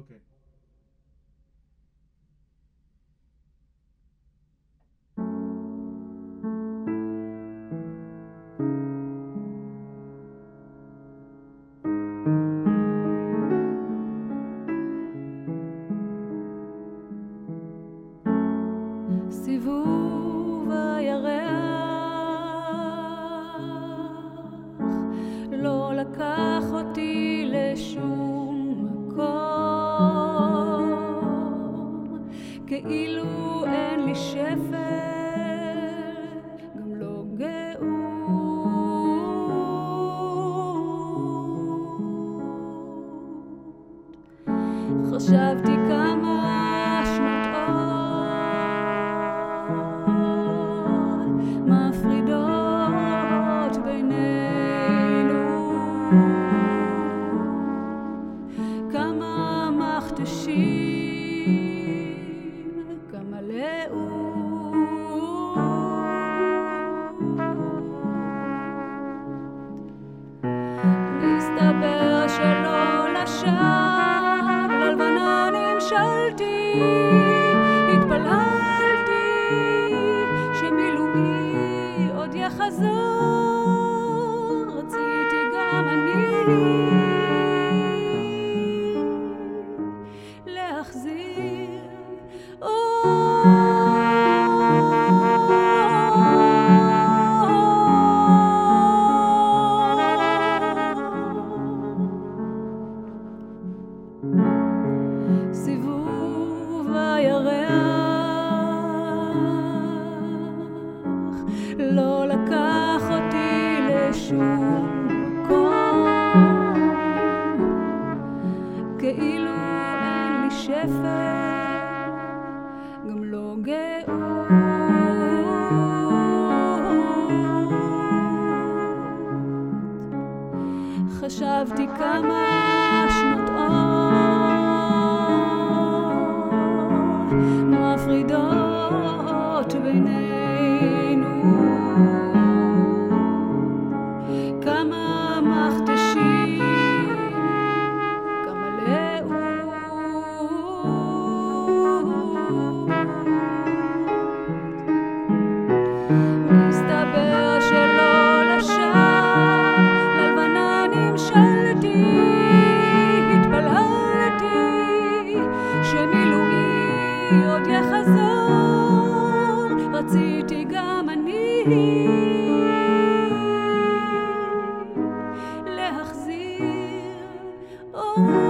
Okay. כאילו אין לי שפל גם לא גאות. חשבתי כמה לשווא, ללבנה נמשלתי, התפללתי שמילואי עוד יחזור, חשבתי כמה שנות אור. מפרידות להחזיר אור